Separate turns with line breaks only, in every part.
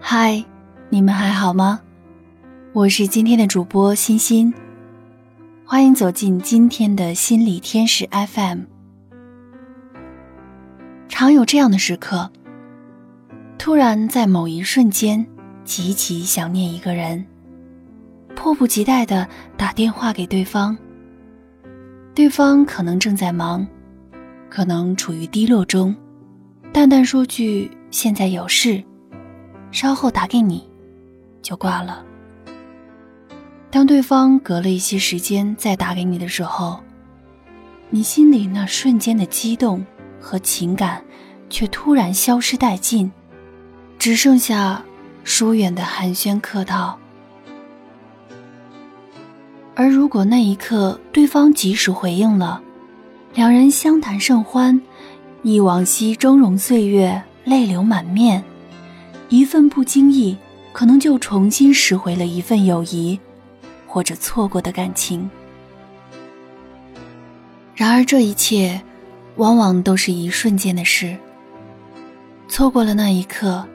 嗨，你们还好吗？我是今天的主播欣欣，欢迎走进今天的心理天使 FM。常有这样的时刻，突然在某一瞬间极其想念一个人，迫不及待的打电话给对方。对方可能正在忙，可能处于低落中，淡淡说句“现在有事”。稍后打给你，就挂了。当对方隔了一些时间再打给你的时候，你心里那瞬间的激动和情感，却突然消失殆尽，只剩下疏远的寒暄客套。而如果那一刻对方及时回应了，两人相谈甚欢，忆往昔峥嵘岁月，泪流满面。一份不经意，可能就重新拾回了一份友谊，或者错过的感情。然而，这一切，往往都是一瞬间的事。错过了那一刻，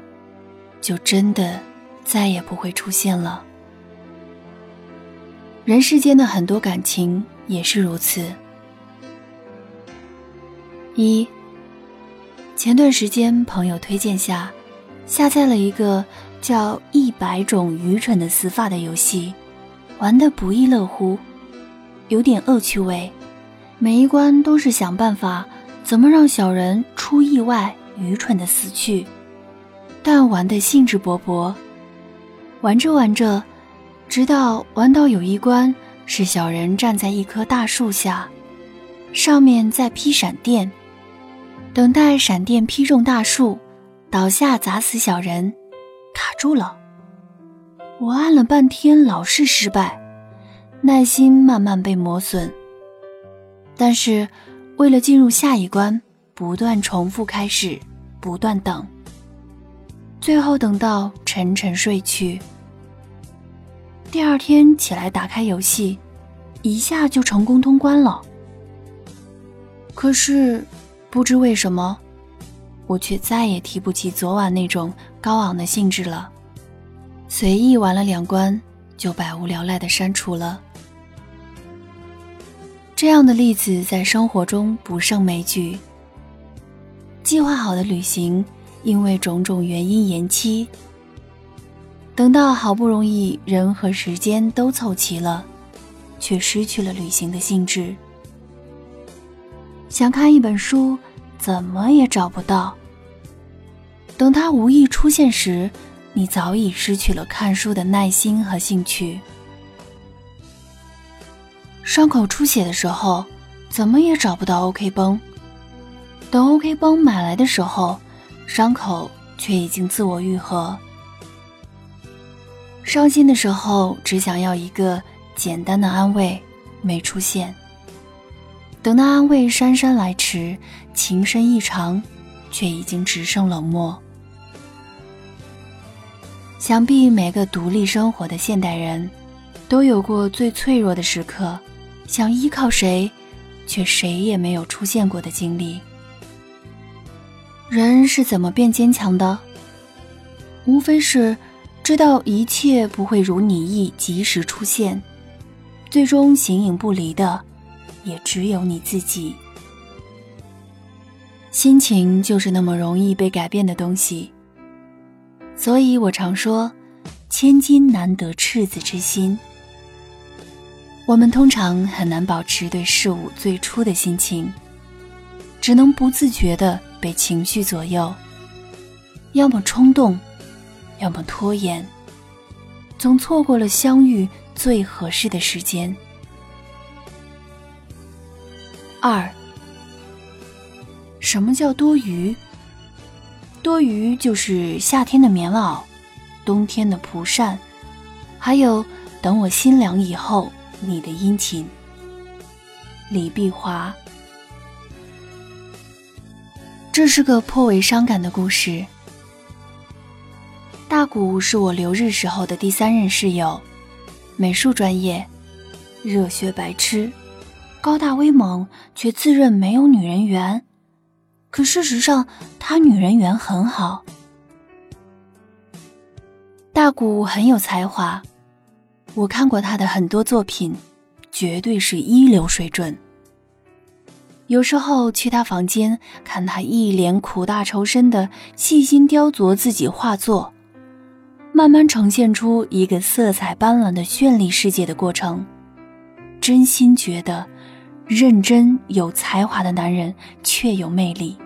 就真的再也不会出现了。人世间的很多感情也是如此。一，前段时间朋友推荐下。下载了一个叫《一百种愚蠢的死法》的游戏，玩得不亦乐乎，有点恶趣味。每一关都是想办法怎么让小人出意外、愚蠢的死去，但玩得兴致勃勃。玩着玩着，直到玩到有一关是小人站在一棵大树下，上面在劈闪电，等待闪电劈中大树。倒下砸死小人，卡住了。我按了半天，老是失败，耐心慢慢被磨损。但是，为了进入下一关，不断重复开始，不断等。最后等到沉沉睡去。第二天起来打开游戏，一下就成功通关了。可是，不知为什么。我却再也提不起昨晚那种高昂的兴致了，随意玩了两关，就百无聊赖的删除了。这样的例子在生活中不胜枚举。计划好的旅行，因为种种原因延期。等到好不容易人和时间都凑齐了，却失去了旅行的兴致。想看一本书，怎么也找不到。等他无意出现时，你早已失去了看书的耐心和兴趣。伤口出血的时候，怎么也找不到 OK 绷。等 OK 绷买来的时候，伤口却已经自我愈合。伤心的时候，只想要一个简单的安慰，没出现。等那安慰姗姗来迟，情深意长，却已经只剩冷漠。想必每个独立生活的现代人，都有过最脆弱的时刻，想依靠谁，却谁也没有出现过的经历。人是怎么变坚强的？无非是知道一切不会如你意及时出现，最终形影不离的，也只有你自己。心情就是那么容易被改变的东西。所以我常说，千金难得赤子之心。我们通常很难保持对事物最初的心情，只能不自觉的被情绪左右，要么冲动，要么拖延，总错过了相遇最合适的时间。二，什么叫多余？多余就是夏天的棉袄，冬天的蒲扇，还有等我心凉以后你的殷勤。李碧华，这是个颇为伤感的故事。大谷是我留日时候的第三任室友，美术专业，热血白痴，高大威猛，却自认没有女人缘。可事实上，他女人缘很好。大谷很有才华，我看过他的很多作品，绝对是一流水准。有时候去他房间看他一脸苦大仇深的细心雕琢自己画作，慢慢呈现出一个色彩斑斓的绚丽世界的过程，真心觉得认真有才华的男人确有魅力。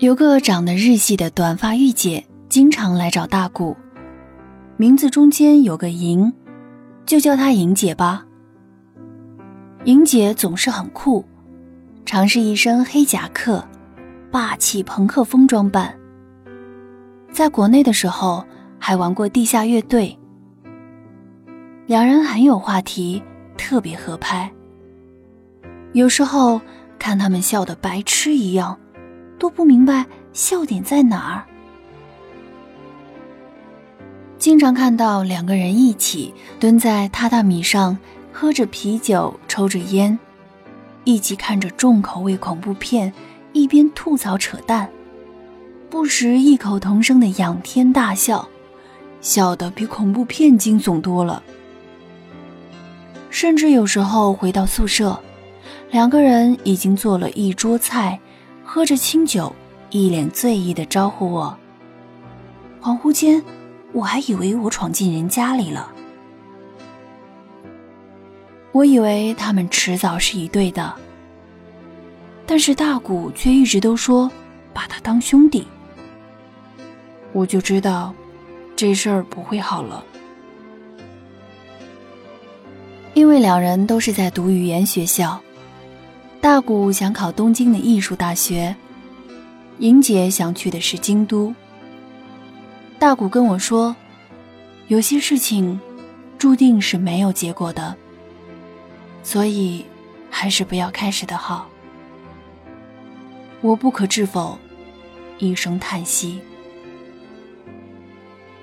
有个长得日系的短发御姐，经常来找大古，名字中间有个莹，就叫她莹姐吧。莹姐总是很酷，尝试一身黑夹克，霸气朋克风装扮。在国内的时候还玩过地下乐队，两人很有话题，特别合拍。有时候看他们笑得白痴一样，都不明白笑点在哪儿。经常看到两个人一起蹲在榻榻米上。喝着啤酒，抽着烟，一起看着重口味恐怖片，一边吐槽扯淡，不时异口同声的仰天大笑，笑得比恐怖片惊悚多了。甚至有时候回到宿舍，两个人已经做了一桌菜，喝着清酒，一脸醉意的招呼我。恍惚间，我还以为我闯进人家里了。我以为他们迟早是一对的，但是大谷却一直都说把他当兄弟，我就知道这事儿不会好了。因为两人都是在读语言学校，大谷想考东京的艺术大学，莹姐想去的是京都。大谷跟我说，有些事情注定是没有结果的。所以，还是不要开始的好。我不可置否，一声叹息。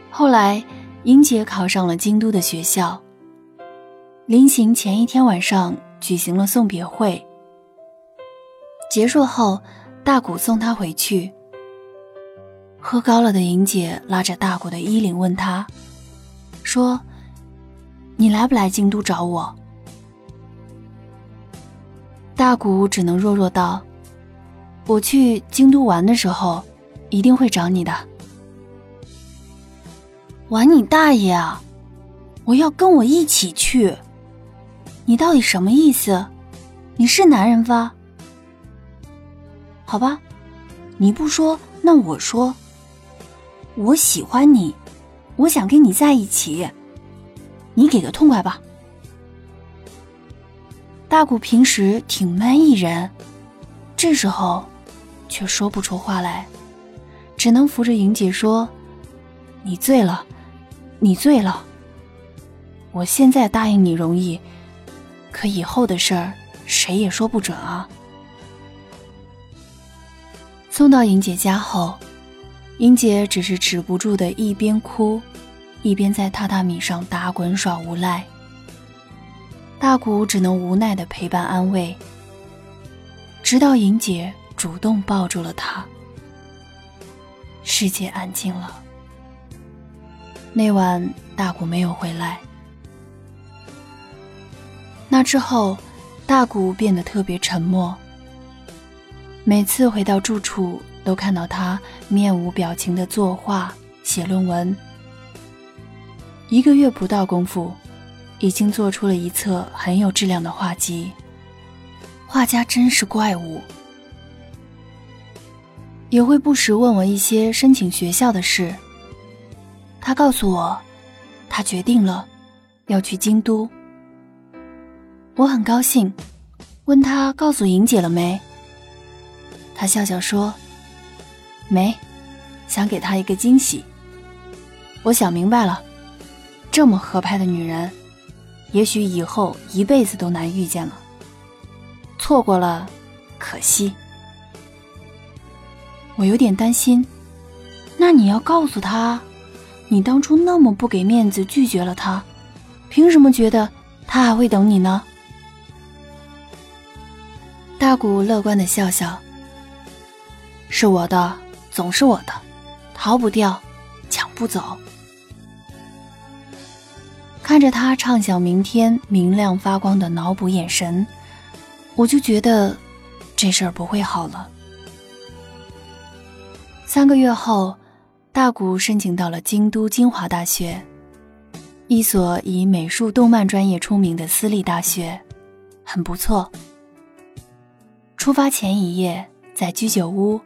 后来，英姐考上了京都的学校。临行前一天晚上，举行了送别会。结束后，大谷送她回去。喝高了的莹姐拉着大谷的衣领问他，说：“你来不来京都找我？”大谷只能弱弱道：“我去京都玩的时候，一定会找你的。”玩你大爷啊！我要跟我一起去。你到底什么意思？你是男人吧？好吧，你不说，那我说。我喜欢你，我想跟你在一起。你给个痛快吧。大谷平时挺闷一人，这时候却说不出话来，只能扶着莹姐说：“你醉了，你醉了。我现在答应你容易，可以后的事儿谁也说不准啊。”送到莹姐家后，莹姐只是止不住的一边哭，一边在榻榻米上打滚耍无赖。大谷只能无奈的陪伴安慰，直到莹姐主动抱住了他，世界安静了。那晚大谷没有回来。那之后，大谷变得特别沉默。每次回到住处，都看到他面无表情的作画、写论文。一个月不到功夫。已经做出了一册很有质量的画集。画家真是怪物，也会不时问我一些申请学校的事。他告诉我，他决定了要去京都。我很高兴，问他告诉莹姐了没。他笑笑说：“没，想给她一个惊喜。”我想明白了，这么合拍的女人。也许以后一辈子都难遇见了，错过了，可惜。我有点担心，那你要告诉他，你当初那么不给面子拒绝了他，凭什么觉得他还会等你呢？大古乐观的笑笑。是我的，总是我的，逃不掉，抢不走。看着他畅想明天明亮发光的脑补眼神，我就觉得这事儿不会好了。三个月后，大谷申请到了京都精华大学，一所以美术动漫专业出名的私立大学，很不错。出发前一夜，在居酒屋。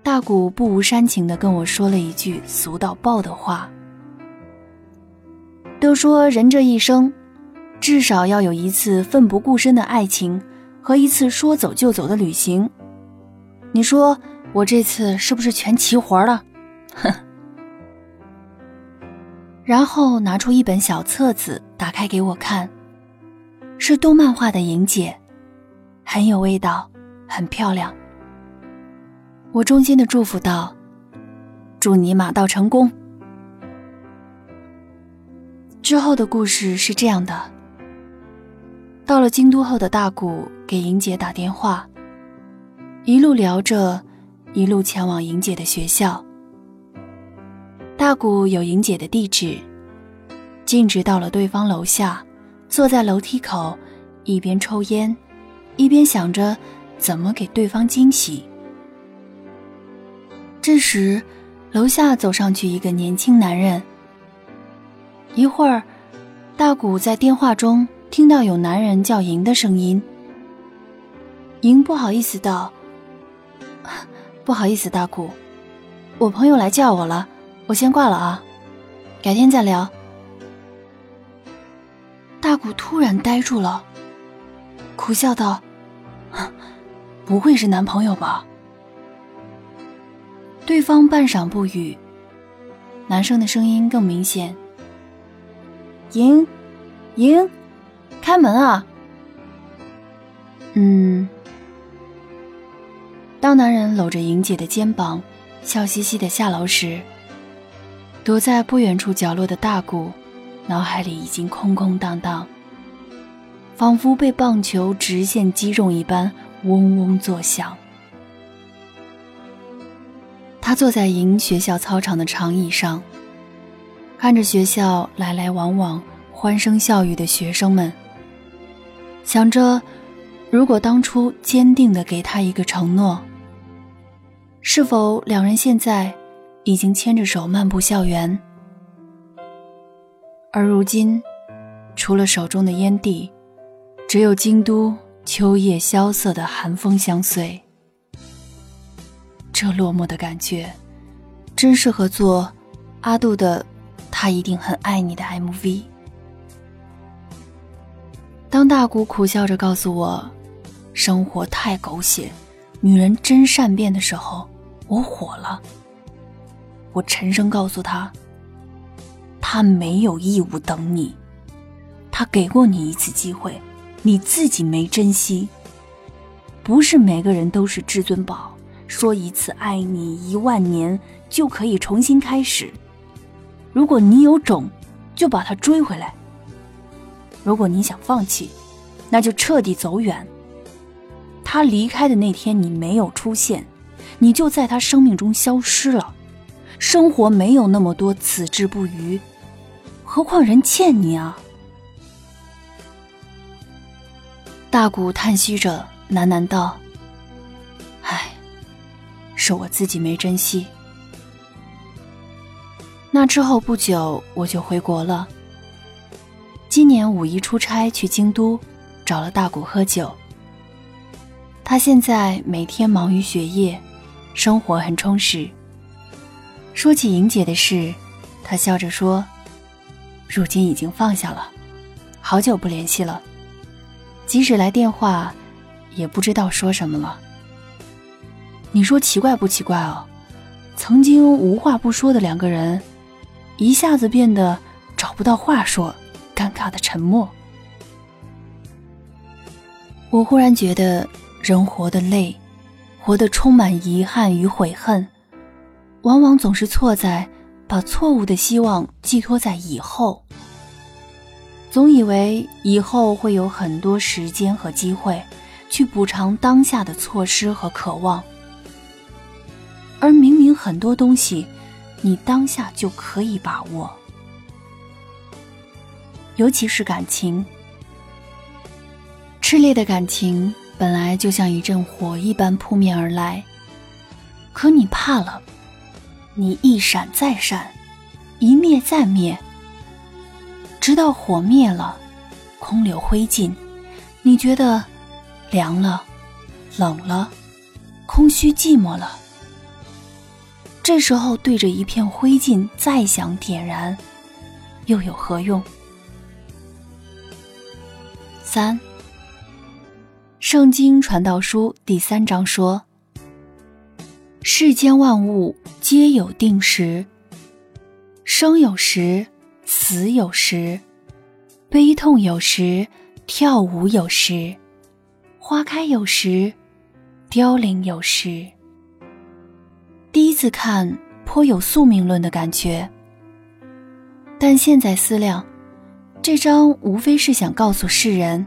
大谷不无煽情的跟我说了一句俗到爆的话：“都说人这一生，至少要有一次奋不顾身的爱情和一次说走就走的旅行。你说我这次是不是全齐活了？”哼。然后拿出一本小册子，打开给我看，是动漫画的莹姐，很有味道，很漂亮。我衷心的祝福道：“祝你马到成功。”之后的故事是这样的：到了京都后的大谷给莹姐打电话，一路聊着，一路前往莹姐的学校。大谷有莹姐的地址径直到了对方楼下，坐在楼梯口，一边抽烟，一边想着怎么给对方惊喜。这时，楼下走上去一个年轻男人。一会儿，大谷在电话中听到有男人叫莹的声音。莹不好意思道：“ 不好意思，大谷，我朋友来叫我了，我先挂了啊，改天再聊。”大谷突然呆住了，苦笑道：“ 不会是男朋友吧？”对方半晌不语，男生的声音更明显。莹，莹，开门啊！嗯。当男人搂着莹姐的肩膀，笑嘻嘻的下楼时，躲在不远处角落的大谷，脑海里已经空空荡荡，仿佛被棒球直线击中一般，嗡嗡作响。他坐在莹学校操场的长椅上，看着学校来来往往、欢声笑语的学生们，想着，如果当初坚定的给他一个承诺，是否两人现在已经牵着手漫步校园？而如今，除了手中的烟蒂，只有京都秋夜萧瑟的寒风相随。这落寞的感觉，真适合做阿杜的《他一定很爱你》的 MV。当大谷苦笑着告诉我，生活太狗血，女人真善变的时候，我火了。我沉声告诉他，他没有义务等你，他给过你一次机会，你自己没珍惜。不是每个人都是至尊宝。说一次爱你一万年就可以重新开始。如果你有种，就把他追回来；如果你想放弃，那就彻底走远。他离开的那天你没有出现，你就在他生命中消失了。生活没有那么多此志不渝，何况人欠你啊！大谷叹息着喃喃道。唉是我自己没珍惜。那之后不久，我就回国了。今年五一出差去京都，找了大谷喝酒。他现在每天忙于学业，生活很充实。说起莹姐的事，他笑着说：“如今已经放下了，好久不联系了，即使来电话，也不知道说什么了。”你说奇怪不奇怪哦？曾经无话不说的两个人，一下子变得找不到话说，尴尬的沉默。我忽然觉得，人活得累，活得充满遗憾与悔恨，往往总是错在把错误的希望寄托在以后，总以为以后会有很多时间和机会去补偿当下的错失和渴望，而明明很多东西你当下就可以把握，尤其是感情，炽烈的感情本来就像一阵火一般扑面而来，可你怕了。你一闪再闪，一灭再灭，直到火灭了，空留灰烬。你觉得凉了、冷了、空虚寂寞了。这时候对着一片灰烬再想点燃，又有何用？三，《圣经传道书》第三章说。世间万物皆有定时，生有时，死有时，悲痛有时，跳舞有时，花开有时，凋零有时。第一次看颇有宿命论的感觉，但现在思量，这章无非是想告诉世人：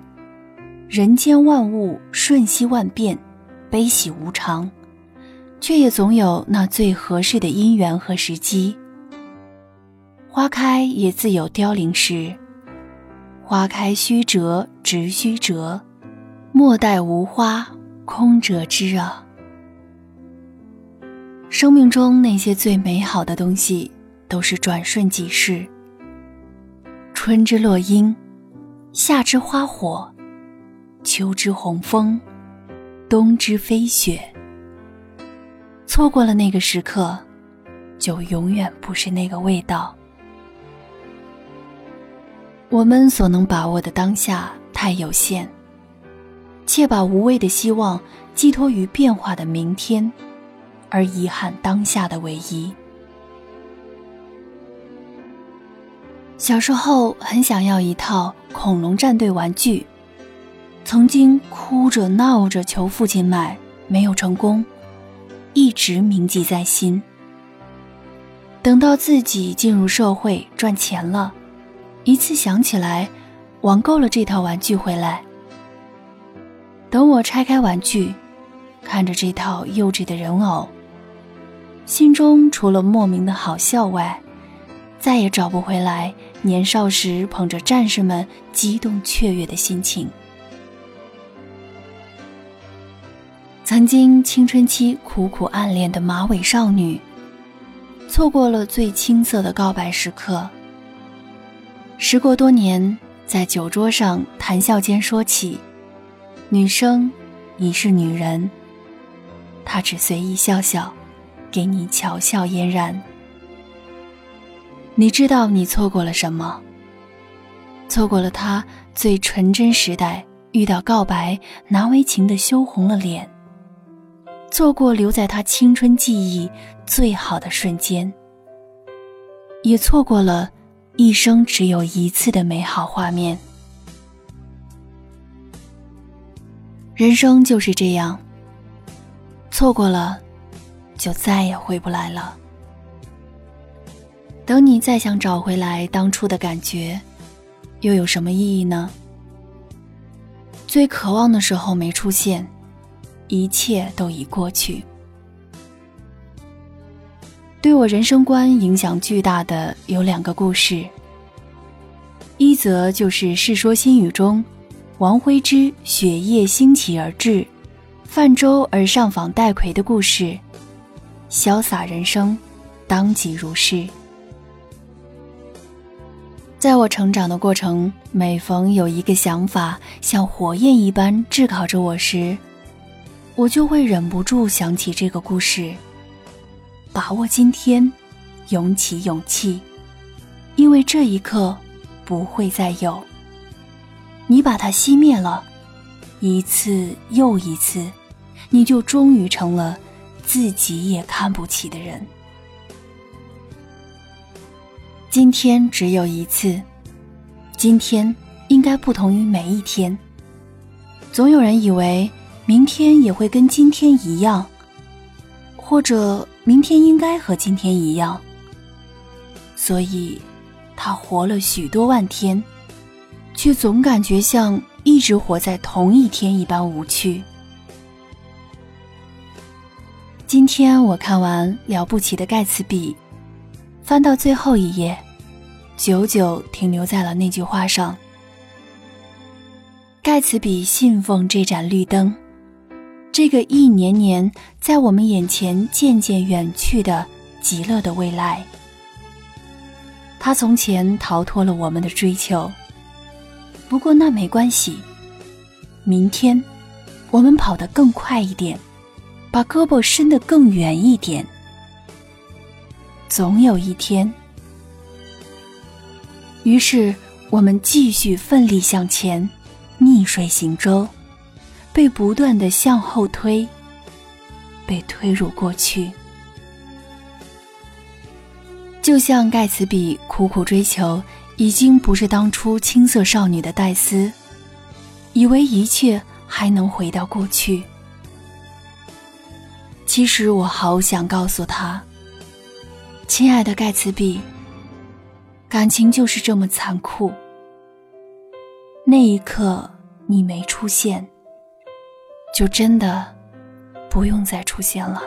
人间万物瞬息万变，悲喜无常。却也总有那最合适的因缘和时机。花开也自有凋零时，花开须折直须折，莫待无花空折枝啊！生命中那些最美好的东西，都是转瞬即逝。春之落樱，夏之花火，秋之红枫，冬之飞雪。错过了那个时刻，就永远不是那个味道。我们所能把握的当下太有限，切把无谓的希望寄托于变化的明天，而遗憾当下的唯一。小时候很想要一套恐龙战队玩具，曾经哭着闹着求父亲买，没有成功。一直铭记在心。等到自己进入社会赚钱了，一次想起来，网购了这套玩具回来。等我拆开玩具，看着这套幼稚的人偶，心中除了莫名的好笑外，再也找不回来年少时捧着战士们激动雀跃的心情。曾经青春期苦苦暗恋的马尾少女，错过了最青涩的告白时刻。时过多年，在酒桌上谈笑间说起，女生已是女人，她只随意笑笑，给你巧笑嫣然。你知道你错过了什么？错过了他最纯真时代遇到告白难为情的羞红了脸。错过留在他青春记忆最好的瞬间，也错过了一生只有一次的美好画面。人生就是这样，错过了，就再也回不来了。等你再想找回来当初的感觉，又有什么意义呢？最渴望的时候没出现。一切都已过去。对我人生观影响巨大的有两个故事，一则就是《世说新语》中，王徽之雪夜兴起而至，泛舟而上访戴逵的故事，潇洒人生，当即如是。在我成长的过程，每逢有一个想法像火焰一般炙烤着我时，我就会忍不住想起这个故事。把握今天，涌起勇气，因为这一刻不会再有。你把它熄灭了，一次又一次，你就终于成了自己也看不起的人。今天只有一次，今天应该不同于每一天。总有人以为。明天也会跟今天一样，或者明天应该和今天一样，所以他活了许多万天，却总感觉像一直活在同一天一般无趣。今天我看完《了不起的盖茨比》，翻到最后一页，久久停留在了那句话上：盖茨比信奉这盏绿灯。这个一年年在我们眼前渐渐远去的极乐的未来，他从前逃脱了我们的追求。不过那没关系，明天我们跑得更快一点，把胳膊伸得更远一点。总有一天，于是我们继续奋力向前，逆水行舟。被不断的向后推，被推入过去，就像盖茨比苦苦追求，已经不是当初青涩少女的黛丝，以为一切还能回到过去。其实我好想告诉他，亲爱的盖茨比，感情就是这么残酷。那一刻，你没出现。就真的不用再出现了。